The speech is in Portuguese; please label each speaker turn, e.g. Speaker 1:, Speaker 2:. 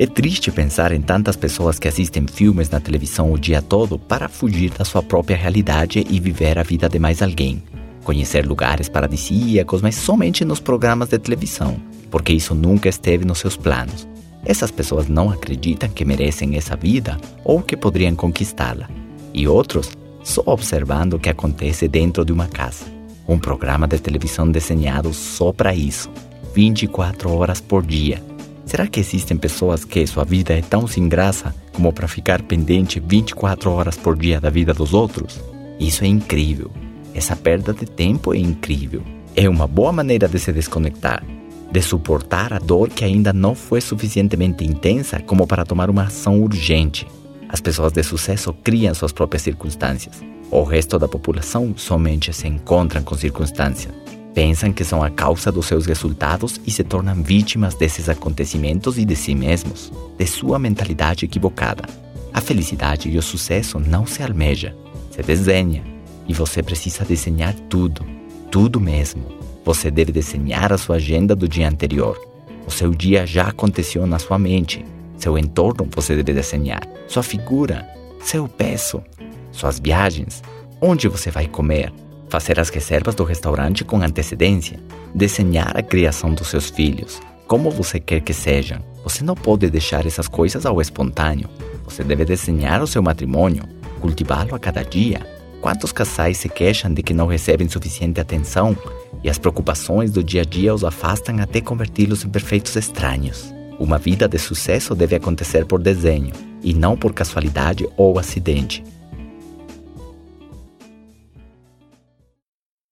Speaker 1: É triste pensar em tantas pessoas que assistem filmes na televisão o dia todo para fugir da sua própria realidade e viver a vida de mais alguém. Conhecer lugares paradisíacos, mas somente nos programas de televisão, porque isso nunca esteve nos seus planos. Essas pessoas não acreditam que merecem essa vida ou que poderiam conquistá-la. E outros só observando o que acontece dentro de uma casa. Um programa de televisão desenhado só para isso, 24 horas por dia. Será que existem pessoas que sua vida é tão sem graça como para ficar pendente 24 horas por dia da vida dos outros? Isso é incrível. Essa perda de tempo é incrível. É uma boa maneira de se desconectar, de suportar a dor que ainda não foi suficientemente intensa como para tomar uma ação urgente. As pessoas de sucesso criam suas próprias circunstâncias. O resto da população somente se encontra com circunstâncias. Pensam que são a causa dos seus resultados e se tornam vítimas desses acontecimentos e de si mesmos, de sua mentalidade equivocada. A felicidade e o sucesso não se almeja, se desenha. E você precisa desenhar tudo, tudo mesmo. Você deve desenhar a sua agenda do dia anterior. O seu dia já aconteceu na sua mente. Seu entorno você deve desenhar. Sua figura, seu peso, suas viagens, onde você vai comer, fazer as reservas do restaurante com antecedência, desenhar a criação dos seus filhos, como você quer que sejam. Você não pode deixar essas coisas ao espontâneo. Você deve desenhar o seu matrimônio, cultivá-lo a cada dia. Quantos casais se queixam de que não recebem suficiente atenção e as preocupações do dia a dia os afastam até converti-los em perfeitos estranhos. Uma vida de sucesso deve acontecer por desenho e não por casualidade ou acidente.